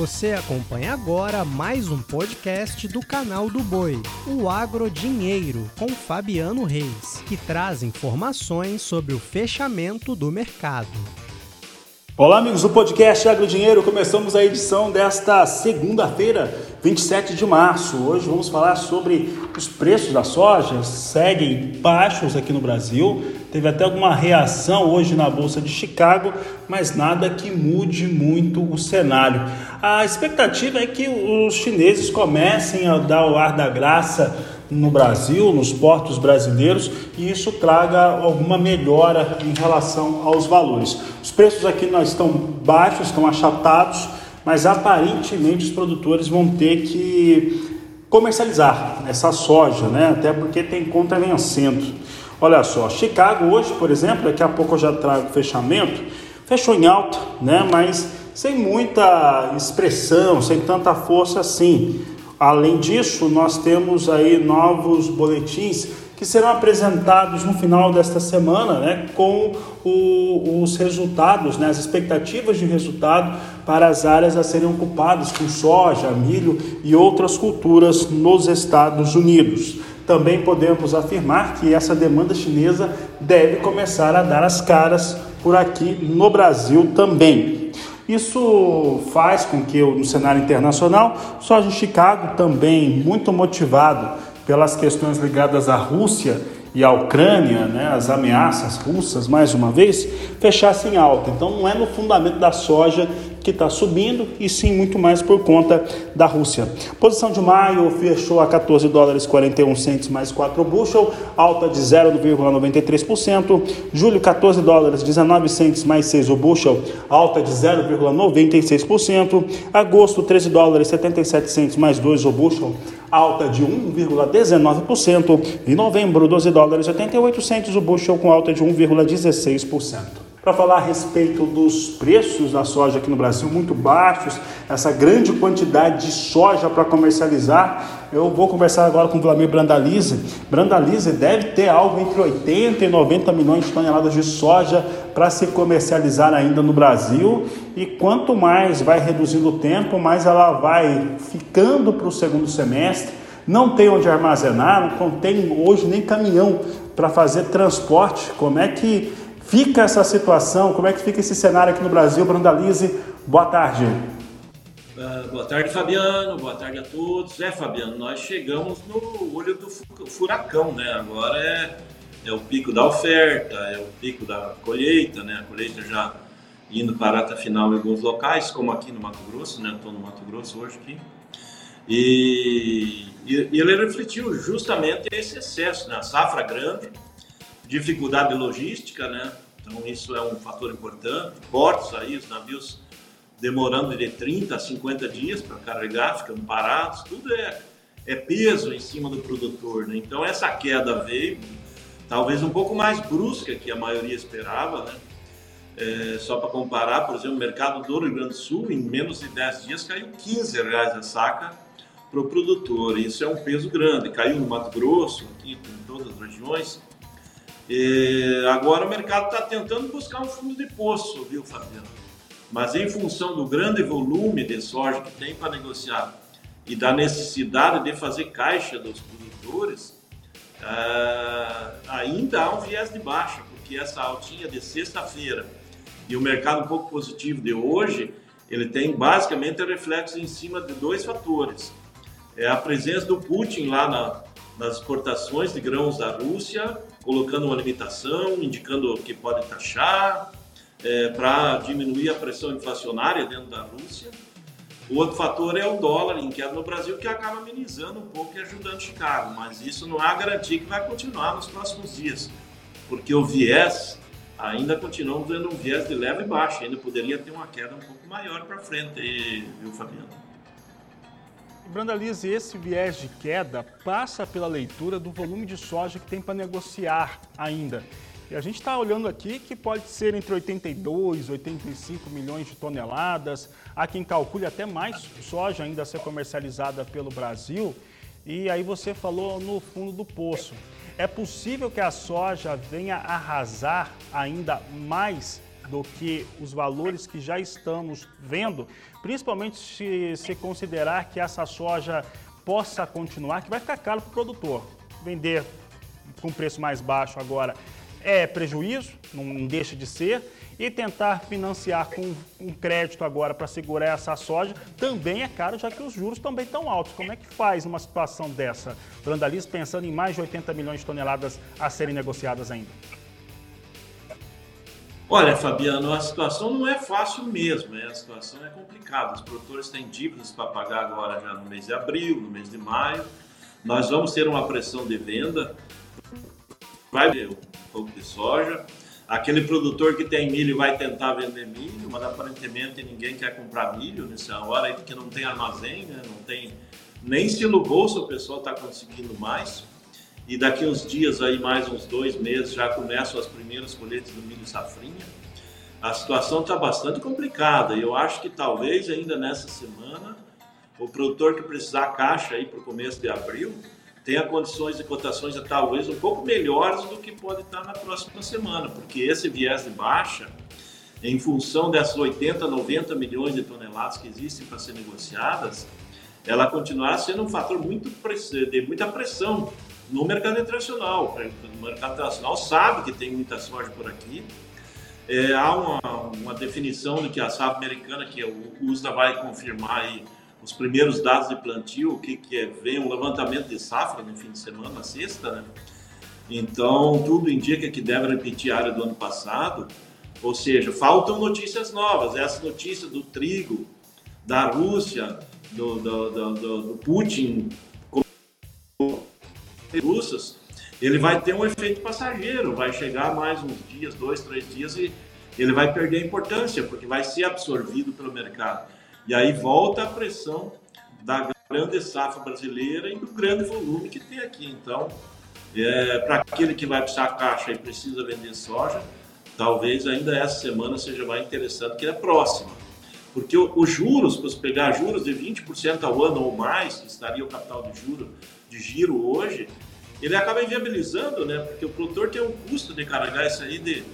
Você acompanha agora mais um podcast do canal do Boi, o Agro Dinheiro, com Fabiano Reis, que traz informações sobre o fechamento do mercado. Olá, amigos do podcast Agro Dinheiro. Começamos a edição desta segunda-feira, 27 de março. Hoje vamos falar sobre os preços da soja. Seguem baixos aqui no Brasil. Teve até alguma reação hoje na Bolsa de Chicago, mas nada que mude muito o cenário. A expectativa é que os chineses comecem a dar o ar da graça no Brasil, nos portos brasileiros, e isso traga alguma melhora em relação aos valores. Os preços aqui nós estão baixos, estão achatados, mas aparentemente os produtores vão ter que comercializar essa soja, né? Até porque tem conta vencendo. Olha só, Chicago hoje, por exemplo, daqui a pouco eu já trago fechamento, fechou em alta, né? Mas sem muita expressão, sem tanta força assim. Além disso, nós temos aí novos boletins que serão apresentados no final desta semana, né, com o, os resultados, né, as expectativas de resultado para as áreas a serem ocupadas com soja, milho e outras culturas nos Estados Unidos. Também podemos afirmar que essa demanda chinesa deve começar a dar as caras por aqui no Brasil também. Isso faz com que no cenário internacional, só em Chicago também muito motivado pelas questões ligadas à Rússia e à Ucrânia, né, as ameaças russas, mais uma vez, fechassem alta. Então não é no fundamento da soja que está subindo e sim muito mais por conta da Rússia. Posição de maio fechou a 14 dólares 41 centes mais 4 bushel, alta de 0,93%. Julho 14 dólares 19 centes mais 6 o bushel, alta de 0,96%. Agosto 13 dólares 77 centes mais 2 o bushel, alta de 1,19%. E novembro 12 dólares 88 centes o bushel com alta de 1,16% para falar a respeito dos preços da soja aqui no Brasil, muito baixos, essa grande quantidade de soja para comercializar. Eu vou conversar agora com o Vladimir Brandalize. Brandalize deve ter algo entre 80 e 90 milhões de toneladas de soja para se comercializar ainda no Brasil. E quanto mais vai reduzindo o tempo, mais ela vai ficando para o segundo semestre. Não tem onde armazenar, não tem hoje nem caminhão para fazer transporte. Como é que fica essa situação? Como é que fica esse cenário aqui no Brasil? Brandalize, boa tarde. Uh, boa tarde, Fabiano. Boa tarde a todos. É, Fabiano, nós chegamos no olho do furacão, né? Agora é, é o pico da oferta, é o pico da colheita, né? A colheita já indo para a rata final em alguns locais, como aqui no Mato Grosso, né? Estou no Mato Grosso hoje aqui. E, e ele refletiu justamente esse excesso, né? A safra grande, dificuldade logística, né? Então isso é um fator importante. Portos aí, os navios demorando de 30 a 50 dias para carregar, ficando parados, tudo é, é peso em cima do produtor, né? Então essa queda veio, talvez um pouco mais brusca que a maioria esperava, né? É, só para comparar, por exemplo, o mercado do Rio Grande do Sul, em menos de 10 dias, caiu 15 reais a saca para o produtor. Isso é um peso grande. Caiu no Mato Grosso, aqui em todas as regiões. E agora o mercado está tentando buscar um fundo de poço, viu, Fabiano? Mas em função do grande volume de soja que tem para negociar e da necessidade de fazer caixa dos produtores, uh, ainda há um viés de baixa, porque essa altinha de sexta-feira e o mercado um pouco positivo de hoje, ele tem basicamente reflexo em cima de dois fatores. É a presença do Putin lá na, nas exportações de grãos da Rússia colocando uma limitação, indicando que pode taxar, é, para diminuir a pressão inflacionária dentro da Rússia. O outro fator é o dólar em queda no Brasil, que acaba amenizando um pouco e ajudando Chicago, mas isso não há garantia que vai continuar nos próximos dias, porque o viés ainda continuamos vendo um viés de leve e baixo, ainda poderia ter uma queda um pouco maior para frente, viu, Fabiano? Brandalize, esse viés de queda passa pela leitura do volume de soja que tem para negociar ainda. E a gente está olhando aqui que pode ser entre 82 e 85 milhões de toneladas. Há quem calcule até mais soja ainda a ser comercializada pelo Brasil. E aí você falou no fundo do poço. É possível que a soja venha arrasar ainda mais do que os valores que já estamos vendo, principalmente se, se considerar que essa soja possa continuar, que vai ficar caro para o produtor. Vender com preço mais baixo agora é prejuízo, não deixa de ser, e tentar financiar com um crédito agora para segurar essa soja também é caro, já que os juros também estão altos. Como é que faz numa situação dessa? Brandaliz pensando em mais de 80 milhões de toneladas a serem negociadas ainda. Olha, Fabiano, a situação não é fácil mesmo, né? a situação é complicada. Os produtores têm dívidas para pagar agora já no mês de abril, no mês de maio. Nós vamos ter uma pressão de venda, vai ter um pouco de soja. Aquele produtor que tem milho vai tentar vender milho, mas aparentemente ninguém quer comprar milho nessa hora, porque não tem armazém, né? não tem nem estilo bolsa, o pessoal está conseguindo mais e daqui uns dias aí mais uns dois meses já começam as primeiras colheitas do milho safrinha. A situação está bastante complicada e eu acho que talvez ainda nessa semana o produtor que precisar caixa aí para o começo de abril tenha condições de cotações talvez um pouco melhores do que pode estar na próxima semana, porque esse viés de baixa, em função dessas 80, 90 milhões de toneladas que existem para ser negociadas, ela continuará sendo um fator muito de muita pressão no mercado internacional. O mercado internacional sabe que tem muita soja por aqui. É, há uma, uma, definição de que a safra americana, que o USDA vai confirmar aí os primeiros dados de plantio, o que, que é, vem um levantamento de safra no fim de semana, na sexta, né? Então, tudo indica que deve repetir a área do ano passado, ou seja, faltam notícias novas. Essa notícia do trigo, da Rússia, do, do, do, do Putin russas, ele vai ter um efeito passageiro, vai chegar mais uns dias, dois, três dias e ele vai perder a importância, porque vai ser absorvido pelo mercado. E aí volta a pressão da grande safra brasileira e do grande volume que tem aqui. Então, é, para aquele que vai precisar caixa e precisa vender soja, talvez ainda essa semana seja mais interessante que a próxima. Porque os juros, para você pegar juros de 20% ao ano ou mais, que estaria o capital de juros de giro hoje, ele acaba inviabilizando, né? Porque o produtor tem um custo de carregar isso aí de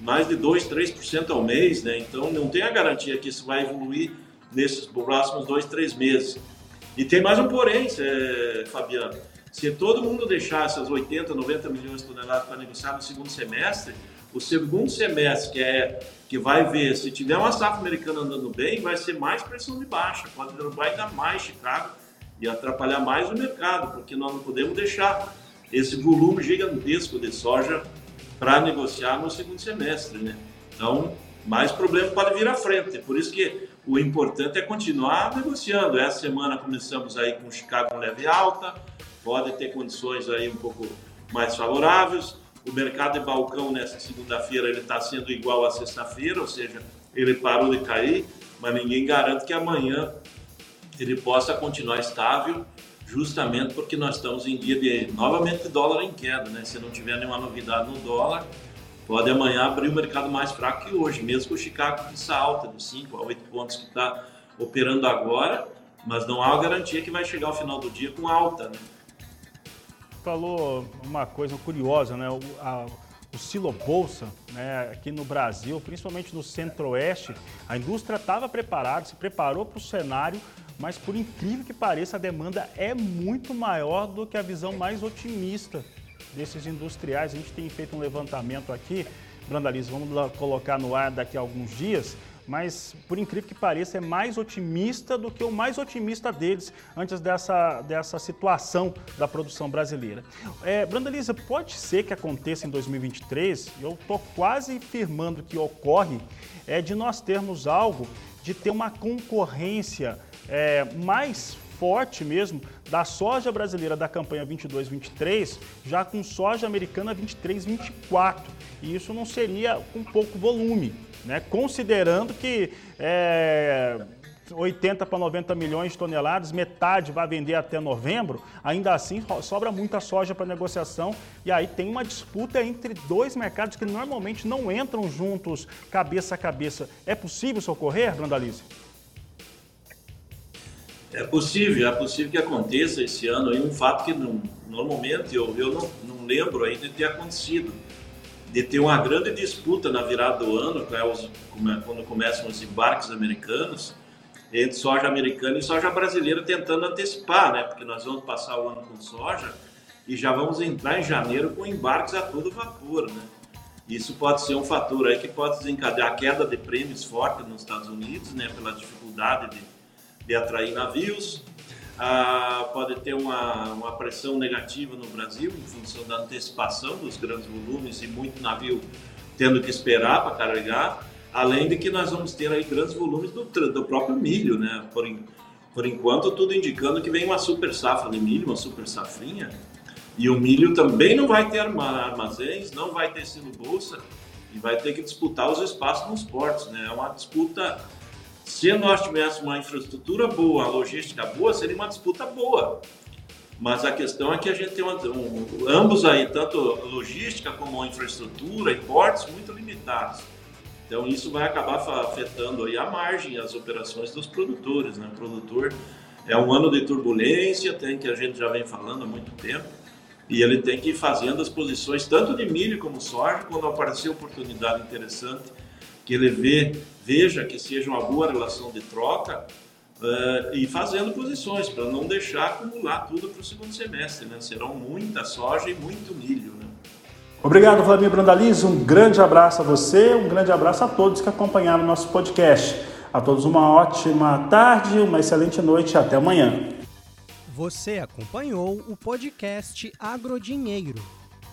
mais de 2, 3% ao mês, né? Então não tem a garantia que isso vai evoluir nesses próximos dois, três meses. E tem mais um porém, é, Fabiano. Se todo mundo deixar essas 80, 90 milhões de toneladas para negociar no segundo semestre, o segundo semestre, que é que vai ver, se tiver uma safra americana andando bem, vai ser mais pressão de baixa, pode derrubar ainda mais Chicago e atrapalhar mais o mercado, porque nós não podemos deixar esse volume gigantesco de soja para negociar no segundo semestre, né? Então, mais problema pode vir à frente. Por isso que o importante é continuar negociando. Essa semana começamos aí com Chicago leve alta, pode ter condições aí um pouco mais favoráveis. O mercado de balcão nessa segunda-feira ele está sendo igual à sexta-feira, ou seja, ele parou de cair, mas ninguém garante que amanhã ele possa continuar estável, justamente porque nós estamos em dia de novamente dólar em queda, né? Se não tiver nenhuma novidade no dólar, pode amanhã abrir o mercado mais fraco que hoje, mesmo com o Chicago com essa alta de 5 a 8 pontos que está operando agora, mas não há garantia que vai chegar ao final do dia com alta, né? Falou uma coisa curiosa, né? O, a o Silo Bolsa, né, aqui no Brasil, principalmente no Centro-Oeste, a indústria estava preparada, se preparou para o cenário, mas por incrível que pareça, a demanda é muito maior do que a visão mais otimista desses industriais. A gente tem feito um levantamento aqui, Brandaliz, vamos colocar no ar daqui a alguns dias, mas por incrível que pareça, é mais otimista do que o mais otimista deles antes dessa, dessa situação da produção brasileira. É, Brandalisa, pode ser que aconteça em 2023, eu estou quase firmando que ocorre, é de nós termos algo de ter uma concorrência é, mais forte mesmo da soja brasileira da campanha 22-23, já com soja americana 23-24. E isso não seria com pouco volume né? considerando que é, 80 para 90 milhões de toneladas, metade vai vender até novembro, ainda assim sobra muita soja para negociação e aí tem uma disputa entre dois mercados que normalmente não entram juntos cabeça a cabeça. É possível socorrer, Brandalize? É possível, é possível que aconteça esse ano aí um fato que não, normalmente eu, eu não, não lembro ainda de ter acontecido de ter uma grande disputa na virada do ano, é quando começam os embarques americanos, entre soja americana e soja brasileira tentando antecipar, né? Porque nós vamos passar o ano com soja e já vamos entrar em janeiro com embarques a todo vapor, né? Isso pode ser um fator aí que pode desencadear a queda de prêmios forte nos Estados Unidos, né? Pela dificuldade de, de atrair navios. Ah, pode ter uma, uma pressão negativa no Brasil em função da antecipação dos grandes volumes e muito navio tendo que esperar para carregar. Além de que nós vamos ter aí grandes volumes do, do próprio milho, né? Por, por enquanto, tudo indicando que vem uma super safra de milho, uma super safrinha. E o milho também não vai ter armazéns, não vai ter silo bolsa e vai ter que disputar os espaços nos portos, né? É uma disputa. Se nós tivéssemos uma infraestrutura boa, uma logística boa, seria uma disputa boa. Mas a questão é que a gente tem uma, um, ambos aí, tanto logística como infraestrutura e portos, muito limitados. Então isso vai acabar afetando aí a margem, as operações dos produtores. Né? O produtor é um ano de turbulência, tem que a gente já vem falando há muito tempo, e ele tem que ir fazendo as posições tanto de milho como soja, quando aparecer oportunidade interessante, que ele vê, veja que seja uma boa relação de troca, uh, e fazendo posições, para não deixar acumular tudo para o segundo semestre. Né? Serão muita soja e muito milho. Né? Obrigado, Vladimir Brandaliz. Um grande abraço a você, um grande abraço a todos que acompanharam o nosso podcast. A todos uma ótima tarde, uma excelente noite e até amanhã. Você acompanhou o podcast Agrodinheiro.